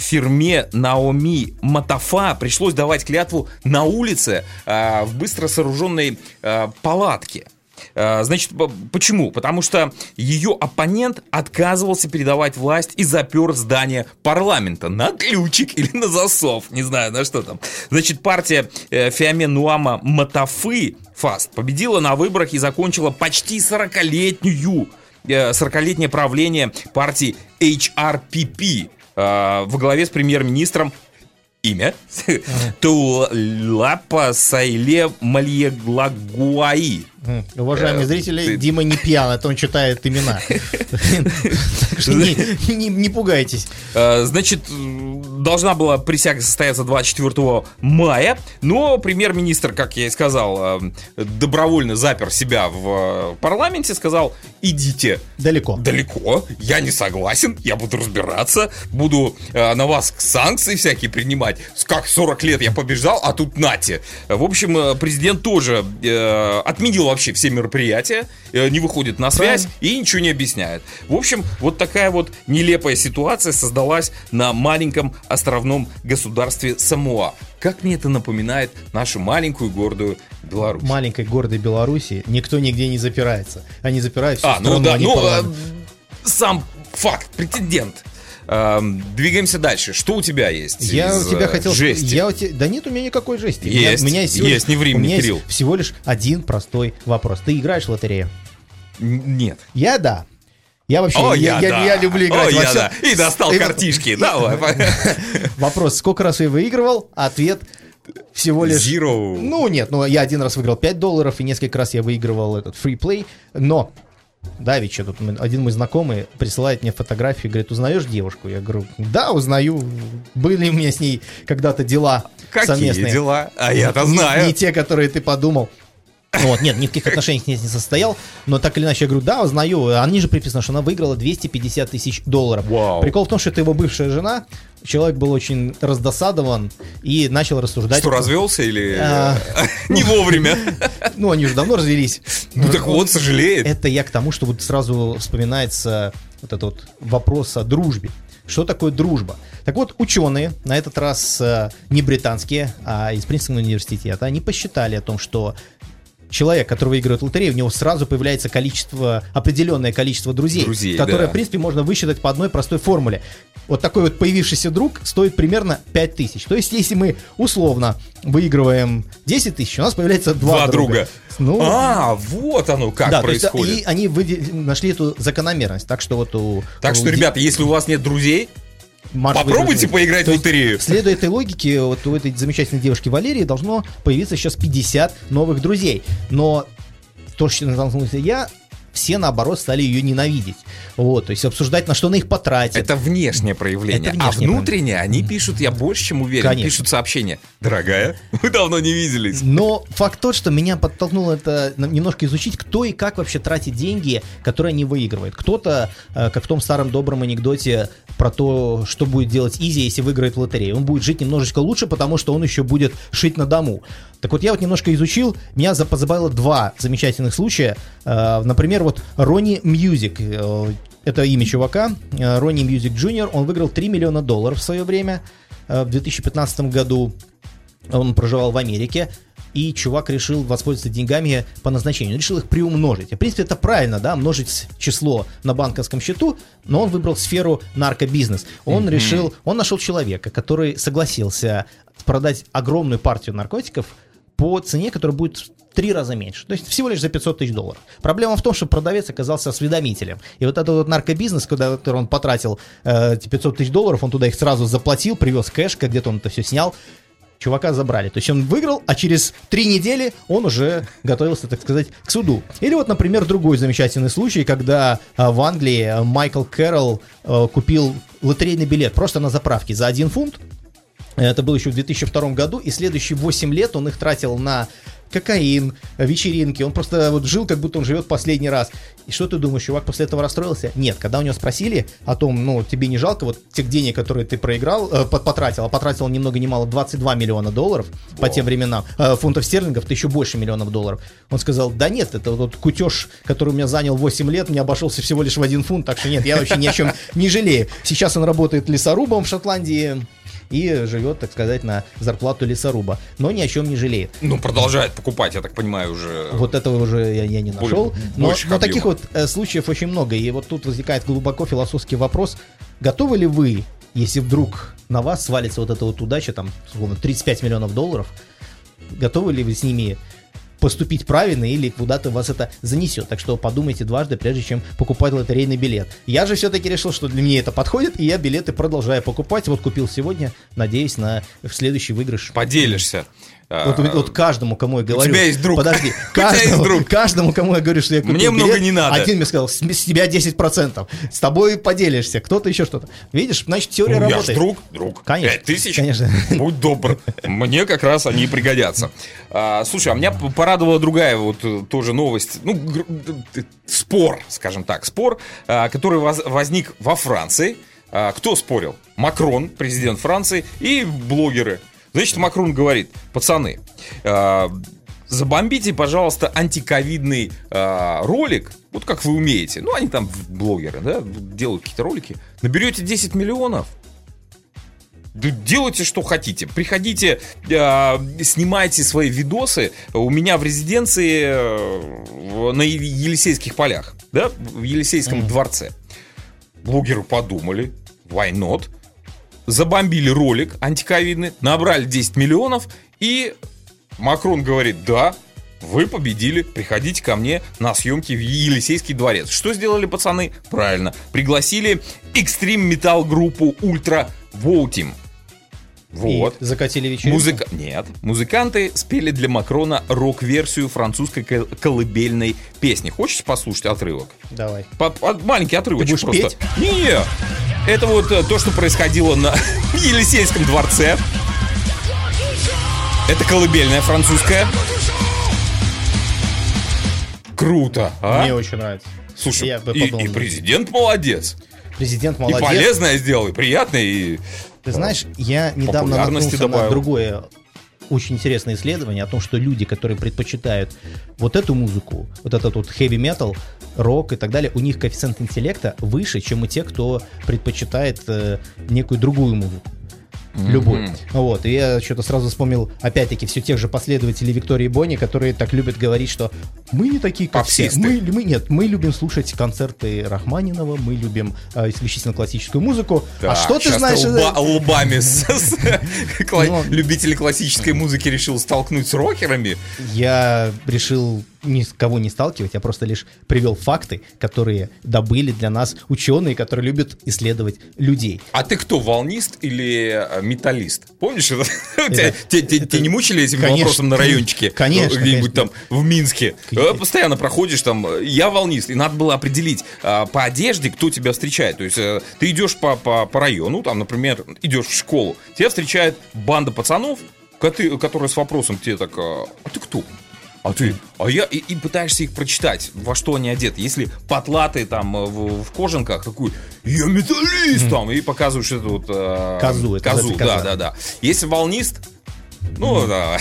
фирме Наоми Матафа пришлось давать клятву на улице э, в быстро сооруженной э, палатке. Э, Значит, почему? Потому что ее оппонент отказывался передавать власть и запер здание парламента на ключик или на засов, не знаю, на что там. Значит, партия э, Феомен Нуама Матафы, ФАСТ, победила на выборах и закончила почти 40-летнюю э, 40-летнее правление партии HRPP э, во главе с премьер-министром. Имя? Тулапа Сайле Мальеглагуаи. Уважаемые Э, зрители, ты- Дима не пьян, это он читает имена. Так что не- пугайтесь. Э, Значит, должна была присяга состояться 24 мая, но премьер-министр, как я и сказал, э, добровольно запер себя в парламенте, сказал, идите Далеко. далеко, я не согласен, я буду разбираться, буду на вас санкции всякие принимать. Как 40 лет я побеждал, а тут нате. В общем, президент тоже отменил вообще все мероприятия, э, не выходит на связь и ничего не объясняет. В общем, вот такая вот нелепая ситуация создалась на маленьком островном государстве Самоа. Как мне это напоминает нашу маленькую гордую Беларусь. маленькой гордой Беларуси никто нигде не запирается. Они запирают всю А, ну страну, да, а не ну, э, сам факт, претендент. Эм, двигаемся дальше. Что у тебя есть? Я у тебя э, хотел... жести? Я у тебя... Да нет у меня никакой жести. У меня- Есть, у меня всего есть, лишь- не времени, у меня есть Кирилл. всего лишь один простой вопрос. Ты играешь в лотерею? Нет. Я да. Я вообще, О, я, я, я- да. я люблю играть О, во я, да. И достал Это- картишки. Давай. Вопрос, сколько раз я выигрывал? Ответ всего лишь... Zero. Ну, нет, ну я один раз выиграл 5 долларов, и несколько раз я выигрывал этот фриплей, но... Давича, тут один мой знакомый присылает мне фотографию, говорит, узнаешь девушку? Я говорю, да, узнаю. Были у меня с ней когда-то дела Какие совместные. дела? А я-то знаю. Не те, которые ты подумал. Вот, нет, ни в каких отношениях с ней не состоял, но так или иначе я говорю, да, узнаю. А ниже приписано, что она выиграла 250 тысяч долларов. Вау. Прикол в том, что это его бывшая жена. Человек был очень раздосадован и начал рассуждать. Что, развелся или А. не вовремя? Ну, они уже давно развелись. Ну так вот, сожалеет. Это я к тому, что вот сразу вспоминается вот этот вот вопрос о дружбе. Что такое дружба? Так вот, ученые, на этот раз э, не британские, а из Принстона университета, они посчитали о том, что человек, который выигрывает лотерею, у него сразу появляется количество, определенное количество друзей, Друзей, которое, да. в принципе, можно высчитать по одной простой формуле. Вот такой вот появившийся друг стоит примерно 5 тысяч. То есть, если мы условно выигрываем 10 тысяч, у нас появляется два, Два друга. Ну, А, вот оно как да, есть, происходит. и они выде- нашли эту закономерность. Так что вот у... Так у что, Ди- ребята, если у вас нет друзей, Марш попробуйте выиграть. поиграть То в лотерею. Следуя этой логике, вот у этой замечательной девушки Валерии должно появиться сейчас 50 новых друзей. Но то, что наткнулся я, все наоборот стали ее ненавидеть. Вот, то есть обсуждать, на что она их потратит. Это внешнее проявление. Это а внешнее внутреннее они пишут, я больше чем уверен, Конечно. пишут сообщение. Дорогая, мы давно не виделись. Но факт тот, что меня подтолкнуло это немножко изучить, кто и как вообще тратит деньги, которые они выигрывают. Кто-то, э, как в том старом добром анекдоте про то, что будет делать Изи, если выиграет в лотерею. Он будет жить немножечко лучше, потому что он еще будет шить на дому. Так вот, я вот немножко изучил, меня за- позабавило два замечательных случая. Э, Например, вот Ronnie Music, э, это имя чувака, Ronnie Music Junior, он выиграл 3 миллиона долларов в свое время, э, в 2015 году. Он проживал в Америке. И чувак решил воспользоваться деньгами по назначению. Он решил их приумножить. В принципе, это правильно, да, множить число на банковском счету, но он выбрал сферу наркобизнес. Он Mm-hmm. решил, он нашел человека, который согласился продать огромную партию наркотиков по цене, которая будет в три раза меньше. То есть всего лишь за 500 тысяч долларов. Проблема в том, что продавец оказался осведомителем. И вот этот вот наркобизнес, когда который он потратил э, эти 500 тысяч долларов, он туда их сразу заплатил, привез кэш, где-то он это все снял, чувака забрали. То есть он выиграл, а через три недели он уже готовился, так сказать, к суду. Или вот, например, другой замечательный случай, когда а, в Англии Майкл Кэрролл а, купил лотерейный билет просто на заправке за один фунт. Это было еще в 2002 году, и следующие 8 лет он их тратил на кокаин, вечеринки. Он просто вот жил, как будто он живет последний раз. И что ты думаешь, чувак после этого расстроился? Нет, когда у него спросили о том, ну, тебе не жалко вот тех денег, которые ты проиграл, э, потратил, а потратил ни много ни мало 22 миллиона долларов О. по тем временам, э, фунтов стерлингов, это еще больше миллионов долларов. Он сказал, да нет, это вот кутеж, который у меня занял 8 лет, мне обошелся всего лишь в один фунт, так что нет, я вообще ни о чем не жалею. Сейчас он работает лесорубом в Шотландии, и живет, так сказать, на зарплату лесоруба, но ни о чем не жалеет. Ну, продолжает покупать, я так понимаю, уже. Вот этого уже я, я не нашел. Но, но таких вот э, случаев очень много. И вот тут возникает глубоко философский вопрос. Готовы ли вы, если вдруг на вас свалится вот эта вот удача, там, условно, 35 миллионов долларов, готовы ли вы с ними поступить правильно или куда-то вас это занесет. Так что подумайте дважды, прежде чем покупать лотерейный билет. Я же все-таки решил, что для меня это подходит, и я билеты продолжаю покупать. Вот купил сегодня, надеюсь на следующий выигрыш. Поделишься. Вот, вот каждому, кому я говорю... У тебя есть друг. Подожди. Каждому, друг. каждому, кому я говорю, что я купил Мне билет, много не надо. Один мне сказал, с, с тебя 10%. С тобой поделишься, кто-то еще что-то. Видишь, значит, теория ну, работает. Я друг, друг. Конечно. 5 тысяч? Конечно. Будь добр. Мне как раз они пригодятся. А, слушай, а меня порадовала другая вот э, тоже новость. Ну, спор, скажем так. Спор, а, который возник во Франции. А, кто спорил? Макрон, президент Франции, и блогеры. Значит, Макрон говорит, пацаны, э, забомбите, пожалуйста, антиковидный э, ролик, вот как вы умеете. Ну, они там блогеры, да, делают какие-то ролики. Наберете 10 миллионов, делайте, что хотите. Приходите, э, снимайте свои видосы у меня в резиденции э, на Елисейских полях, да, в Елисейском mm-hmm. дворце. Блогеры подумали, why not? Забомбили ролик антиковидный, набрали 10 миллионов, и Макрон говорит, да, вы победили, приходите ко мне на съемки в Елисейский дворец. Что сделали пацаны? Правильно, пригласили экстрим метал группу Ультра Воутим. Вот. И закатили вечеринку? Музыка... Нет. Музыканты спели для Макрона рок-версию французской колыбельной песни. Хочешь послушать отрывок? Давай. По -по Маленький отрывочек Ты будешь просто. Петь? Не, это вот э, то, что происходило на Елисейском дворце. Это колыбельная французская. Круто, а? Мне очень нравится. Слушай, Я и, и президент молодец. Президент молодец. И полезное сделал, и приятное, и... Ты знаешь, я недавно наткнулся добавил. на другое очень интересное исследование о том, что люди, которые предпочитают вот эту музыку, вот этот вот heavy metal, рок и так далее, у них коэффициент интеллекта выше, чем у тех, кто предпочитает э, некую другую музыку любой. Mm-hmm. Вот, и я что-то сразу вспомнил, опять-таки, все тех же последователей Виктории Бонни, которые так любят говорить, что мы не такие, как все. Мы, мы, нет, мы любим слушать концерты Рахманинова, мы любим э, исключительно классическую музыку. Да, а что ты знаешь? Лба, лбами ну, любители классической музыки решил столкнуть с рокерами? Я решил никого не сталкивать, я просто лишь привел факты, которые добыли для нас ученые, которые любят исследовать людей. А ты кто, волнист или э, металлист? Помнишь? Тебя не мучили этим вопросом на райончике? Конечно. Где-нибудь там в Минске. Э, постоянно проходишь там, я волнист, и надо было определить а, по одежде, кто тебя встречает. То есть э, ты идешь по, по, по району, там, например, идешь в школу, тебя встречает банда пацанов, которые с вопросом тебе так, а ты кто? А ты, а я и, и пытаешься их прочитать, во что они одеты. Если потлатые там э, в, в кожанках, такой, я металлист mm. там, и показываешь эту вот... Э, козу, это козу, да, да, да. Если волнист, Ну да,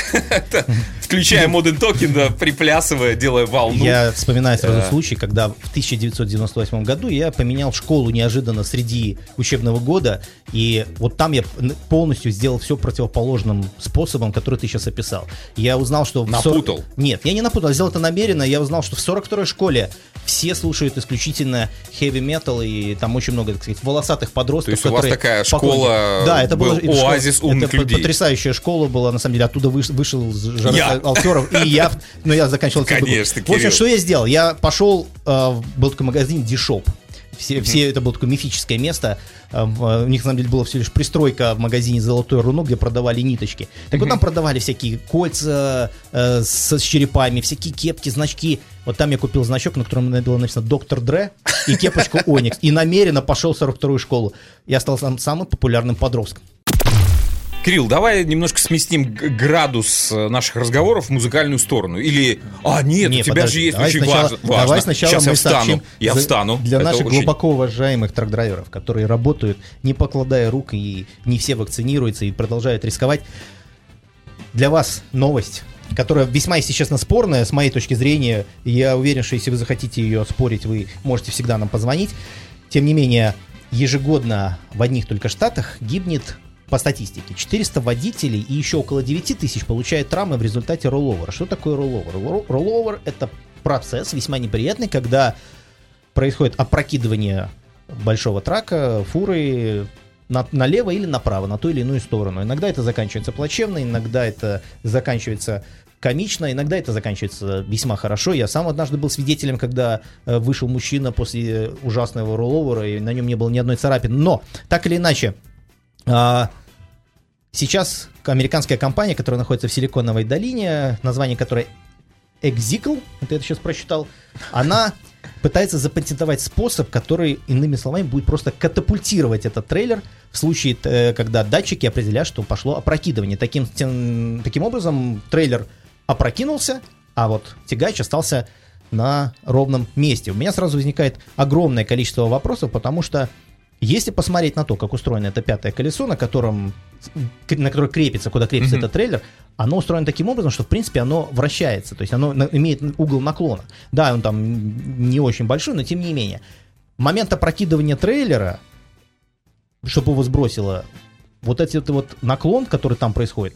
включая Modern Talking, да, приплясывая, делая волну. Я вспоминаю сразу случай, когда в 1998 году я поменял школу неожиданно среди учебного года, и вот там я полностью сделал все противоположным способом, который ты сейчас описал. Я узнал, что... Напутал? Нет, я не напутал, я сделал это намеренно. Я узнал, что в 42-й школе все слушают исключительно heavy metal, и там очень много, так сказать, волосатых подростков. То есть у вас такая поклонники. школа, Да, это был школа- оазис умных это людей. потрясающая школа была, на самом деле, оттуда выш- вышел Я. Алтеров, и я, ну я заканчивал. Конечно, В общем, что я сделал? Я пошел, э, был такой магазин D-Shop. Все, все это было такое мифическое место. Э, в- У них, на самом деле, была всего лишь пристройка в магазине «Золотое руно», где продавали ниточки. Так вот там продавали всякие кольца э, с, с черепами, всякие кепки, значки. Вот там я купил значок, на котором было написано «Доктор Дре» и кепочку «Оникс». И намеренно пошел в 42-ю школу. Я стал сам, самым популярным подростком. Кирилл, давай немножко сместим градус э, наших разговоров в музыкальную сторону. Или, а нет, Не, у тебя подожди, же есть очень сначала- важно. Давай сначала Сейчас мы я встану. Я встану. Для Это наших очень- глубоко уважаемых трак-драйверов, которые работают, не покладая рук, и не все вакцинируются и продолжают рисковать. Для вас новость, которая весьма, если честно, спорная, с моей точки зрения. Я уверен, что если вы захотите ее спорить, вы можете всегда нам позвонить. Тем не менее, ежегодно в одних только штатах гибнет по статистике 400 водителей и еще около 9 тысяч получают травмы в результате ролловера. Что такое ролловер? Ролл- Ролловер это процесс весьма неприятный, когда происходит опрокидывание большого трака, фуры на- налево или направо, на ту или иную сторону. Иногда это заканчивается плачевно, иногда это заканчивается комично, иногда это заканчивается весьма хорошо. Я сам однажды был свидетелем, когда э, вышел мужчина после ужасного ролловера, и на нем не было ни одной царапины. Но, так или иначе, сейчас американская компания, которая находится в Силиконовой долине, название которой Exicl, это я сейчас прочитал, она пытается запатентовать способ, который, иными словами, будет просто катапультировать этот трейлер в случае, э, когда датчики определяют, что пошло опрокидывание. Таким, тем- таким образом, трейлер опрокинулся, а вот тягач остался на ровном месте. У меня сразу возникает огромное количество вопросов, потому что если посмотреть на то, как устроено это пятое колесо, на котором на которое крепится, куда крепится Мгм. этот трейлер, оно устроено таким образом, что в принципе оно вращается, то есть оно на- имеет угол наклона. Да, он там не очень большой, но тем не менее. Момент опрокидывания трейлера, чтобы его сбросило, вот этот вот наклон, который там происходит,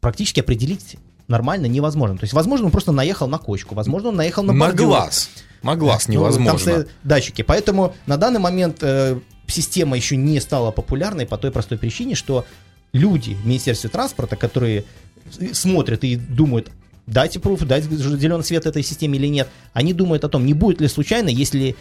практически определить нормально невозможно. То есть, возможно, он просто наехал на кочку, возможно, он наехал на На бордюр. глаз. На глаз невозможно. Там датчики. Поэтому на данный момент э, система еще не стала популярной по той простой причине, что люди в Министерстве транспорта, которые смотрят и думают, дать пруф, дать зеленый свет этой системе или нет, они думают о том, не будет ли случайно, если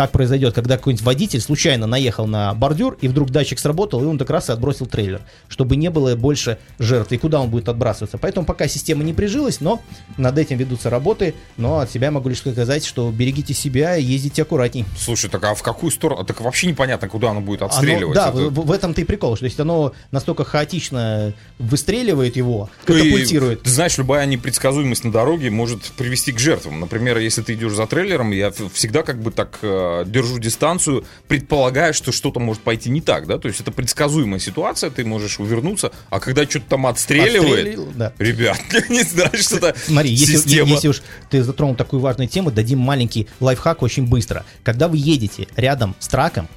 так произойдет, когда какой-нибудь водитель случайно наехал на бордюр, и вдруг датчик сработал, и он как раз и отбросил трейлер, чтобы не было больше жертв, и куда он будет отбрасываться. Поэтому пока система не прижилась, но над этим ведутся работы, но от себя могу лишь сказать, что берегите себя и ездите аккуратней. Слушай, так а в какую сторону? Так вообще непонятно, куда оно будет Оно- отстреливать. да, Это- в, в этом-то и прикол, что есть оно настолько хаотично выстреливает его, Ну и, катапультирует. ты знаешь, любая непредсказуемость на дороге может привести к жертвам. Например, если ты идешь за трейлером, я всегда как бы так э, держу дистанцию, предполагая, что что-то может пойти не так, да, то есть это предсказуемая ситуация, ты можешь увернуться, а когда что-то там отстреливает, Отстрелил, да. ребят, не знаю, что-то Смотри, если, если уж ты затронул такую важную тему, дадим маленький лайфхак очень быстро. Когда вы едете рядом с траком,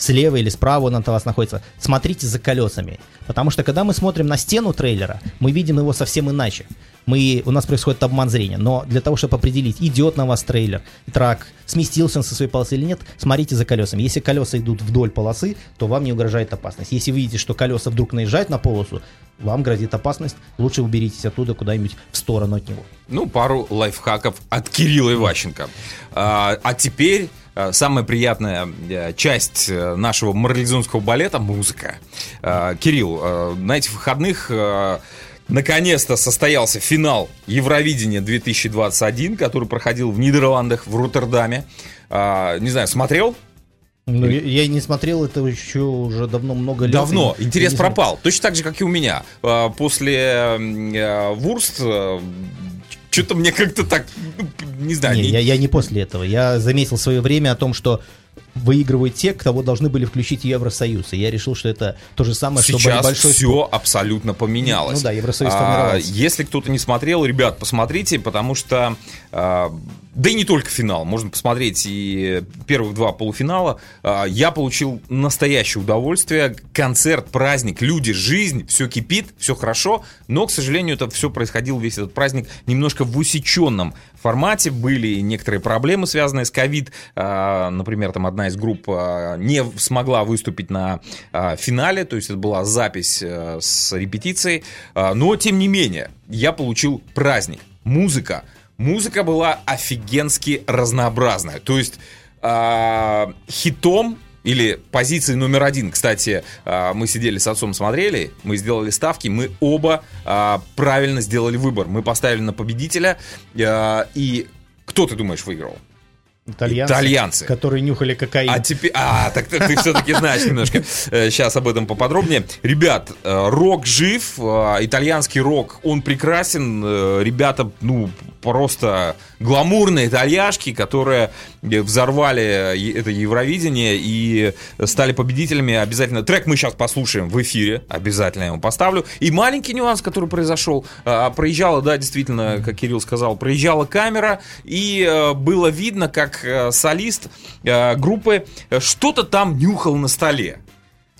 слева или справа он от вас находится, смотрите за колесами. Потому что когда мы смотрим на стену трейлера, мы видим его совсем иначе. Мы, у нас происходит обман зрения. Но для того, чтобы определить, идет на вас трейлер, трак, сместился он со своей полосы или нет, смотрите за колесами. Если колеса идут вдоль полосы, то вам не угрожает опасность. Если видите, что колеса вдруг наезжают на полосу, вам грозит опасность, лучше уберитесь оттуда куда-нибудь в сторону от него. Ну, пару лайфхаков от Кирилла Иващенко. А, а теперь самая приятная э, часть э, нашего морализонского балета – музыка. Кирилл, э, на этих выходных э, наконец-то состоялся финал Евровидения 2021, который проходил в Нидерландах, в Роттердаме. Не знаю, смотрел? Ну, я, я не смотрел это еще уже давно, много лет. Давно. И- Интерес пропал. Точно так же, как и у меня. После э, Вурст что-то мне как-то так, ну, не знаю. Не, не- я, я не после этого. Я заметил свое время о том, что выигрывают те, кого должны были включить Евросоюз. И я решил, что это то же самое, что Сейчас большой все абсолютно поменялось. Ну да, Евросоюз А. Если кто-то не смотрел, ребят, посмотрите, потому что а, да и не только финал, можно посмотреть и первых два полуфинала. А, Я получил настоящее удовольствие. Концерт, праздник, люди, жизнь, все кипит, все хорошо. Но, к сожалению, это все происходило, весь этот праздник, немножко в усеченном формате. Были некоторые проблемы, связанные с ковид. А, Например, там одна из групп а, не смогла выступить на финале, то есть это была запись э, с репетицией. Но, тем не менее, я получил праздник. Музыка. Музыка была офигенски разнообразная. То есть а, хитом или позиции номер один. Кстати, а, мы сидели с отцом, смотрели, мы сделали ставки, мы оба а, правильно сделали выбор. Мы поставили на победителя. а, И кто, ты думаешь, выиграл? Итальянцы, Итальянцы. которые нюхали кокаин. А теперь... А, так ты, все-таки знаешь немножко. Сейчас об этом поподробнее. Ребят, э, рок жив, э, итальянский рок, он прекрасен. Э, Ребята, ну, просто гламурные итальяшки, которые взорвали это Евровидение и стали победителями. Обязательно трек мы сейчас послушаем в эфире. Обязательно я его поставлю. И маленький нюанс, который произошел. А, Проезжала, да, действительно, как Кирилл сказал, проезжала камера, и э, было видно, как э, солист э, группы что-то там нюхал на столе.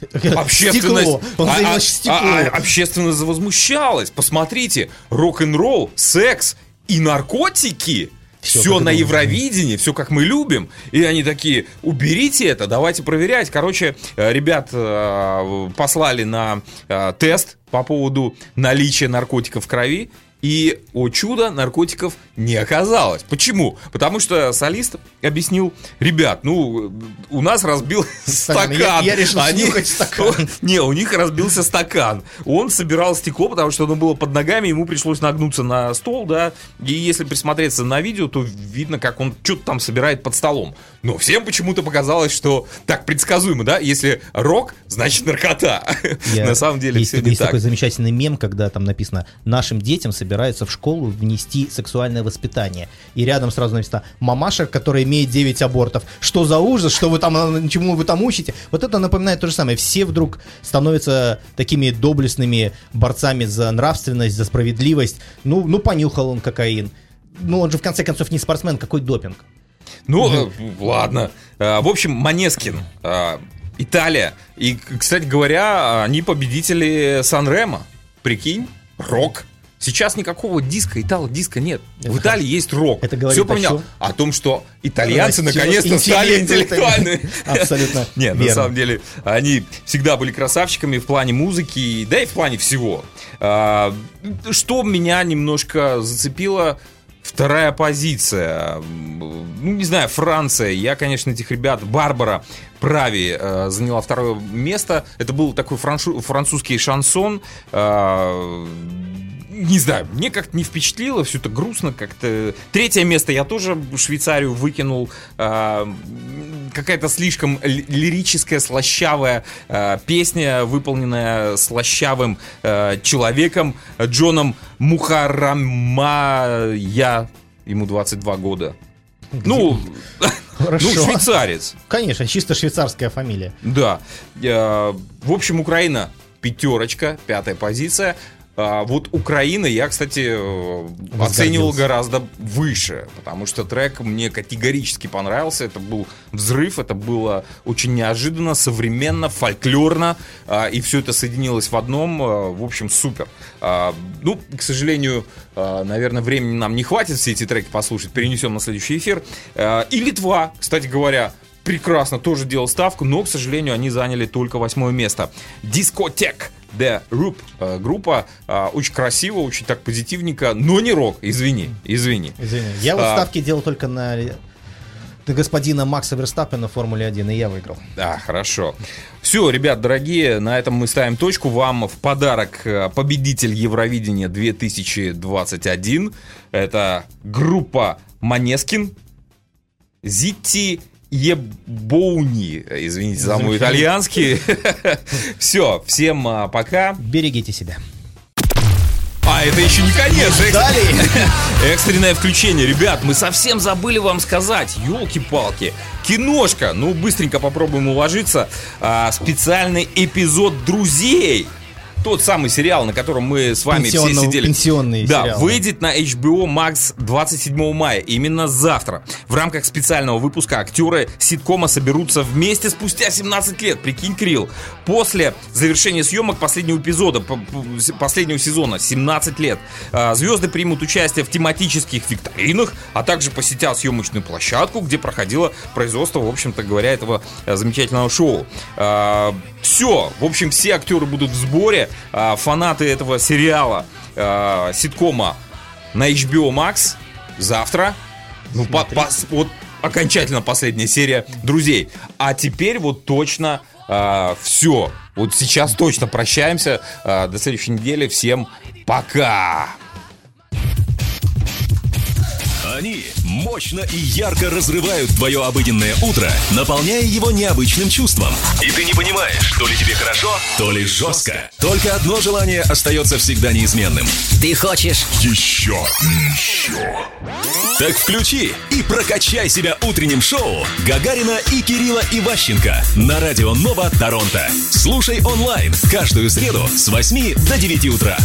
Общественность, а- а- а- а- общественность возмущалась. Посмотрите, рок-н-ролл, секс и наркотики. Все на Евровидении, все как мы любим. И они такие, уберите это, давайте проверять. Короче, э, ребят э, послали на э, тест по поводу наличия наркотиков в крови. И, о чудо, наркотиков не оказалось. Почему? Потому что солист объяснил, ребят, ну, у нас разбил Стакан. Я- я решил Они- стакан. Не, у них разбился стакан. Он собирал стекло, потому что оно было под ногами, ему пришлось нагнуться на стол, да. И если присмотреться на видео, то видно, как он что-то там собирает под столом. Но всем почему-то показалось, что так предсказуемо, да? Если рок, значит наркота. Я- На самом деле есть, все не есть так. такой замечательный мем, когда там написано «Нашим детям собираются в школу внести сексуальное воспитание». И рядом сразу написано «Мамаша, которая имеет 9 абортов». Что за ужас? Что вы там, чему вы там учите? Вот это напоминает то же самое. Все вдруг становятся такими доблестными борцами за нравственность, за справедливость. Ну, ну понюхал он кокаин. Ну, он же в конце концов не спортсмен, какой допинг? Ну, э, ладно. Э, В общем, Манескин, э, Италия. И, кстати говоря, они победители Сан-Ремо. Прикинь, рок. Сейчас никакого диска, итало-диска нет. Это в Италии есть рок. Это говорит Все о поменял. чём? О том, что итальянцы наконец-то стали интеллект интеллектуальны. Абсолютно Нет, на самом деле, они всегда были красавчиками в плане музыки, да и в плане всего. А, Что меня немножко зацепило, вторая позиция. Ну, не знаю, Франция. Я, конечно, этих ребят, Барбара Прави э, заняла второе место. Это был такой франшу- французский шансон. А, не знаю, мне как-то не впечатлило, все это грустно как-то. Третье место я тоже Швейцарию выкинул. А, какая-то слишком ли- лирическая, слащавая а, песня, выполненная слащавым а, человеком Джоном Мухарамая. Ему 22 года. Ну, Хорошо. ну, швейцарец. Конечно, чисто швейцарская фамилия. Да. Э, В общем, Украина пятерочка, пятая позиция. А Вот Украина я, кстати, э, оценивал гораздо выше, потому что трек мне категорически понравился. Это был взрыв, это было очень неожиданно, современно, фольклорно, а, и все это соединилось в одном. а, В общем, супер. А, Ну, к сожалению, а, наверное, времени нам не хватит все эти треки послушать, перенесем на следующий эфир. А, И Литва, кстати говоря, прекрасно тоже делал ставку, но, к сожалению, они заняли только восьмое место. Дискотек The Rup э, группа э, очень красиво, очень так позитивненько, но не рок, извини, извини. Извини. Я вот А. ставки делал только на на господина Макса Верстаппена в Формуле 1, и я выиграл. Да, хорошо. Все, ребят, дорогие, на этом мы ставим точку. Вам в подарок э, победитель Евровидения 2021. Это группа Манескин. Зитти Ебоуни. Извините за мой итальянский. Все, всем а, пока. Берегите себя. А это еще не конец. Экс- Далее. Экстренное включение. Ребят, мы совсем забыли вам сказать. Елки-палки. Киношка. Ну, быстренько попробуем уложиться. А, специальный эпизод «Друзей». Тот самый сериал, на котором мы с вами все сидели. пенсионный да, сериал, выйдет на HBO Max 27 мая. Именно завтра. В рамках специального выпуска актеры ситкома соберутся вместе спустя 17 лет. Прикинь, Крил. После завершения съемок последнего эпизода, последнего сезона, 17 лет, а, звезды примут участие в тематических викторинах, а также посетят съемочную площадку, где проходило производство, в общем-то говоря, этого а, замечательного шоу. Все, в общем, все актеры будут в сборе. А, Фанаты этого сериала, а, ситкома на HBO Max завтра. Ну, по- пос- вот окончательно последняя серия друзей. А теперь вот точно все. Вот сейчас точно прощаемся. А, до следующей недели. Всем пока. Они мощно и ярко разрывают твое обыденное утро, наполняя его необычным чувством. И ты не понимаешь, то ли тебе хорошо, то ли жестко. Только одно желание остается всегда неизменным. Ты хочешь Еще, еще. Так включи и прокачай себя утренним шоу Гагарина и Кирилла Иващенко на радио Нова Торонто. Слушай онлайн каждую среду с 8 до 9 утра.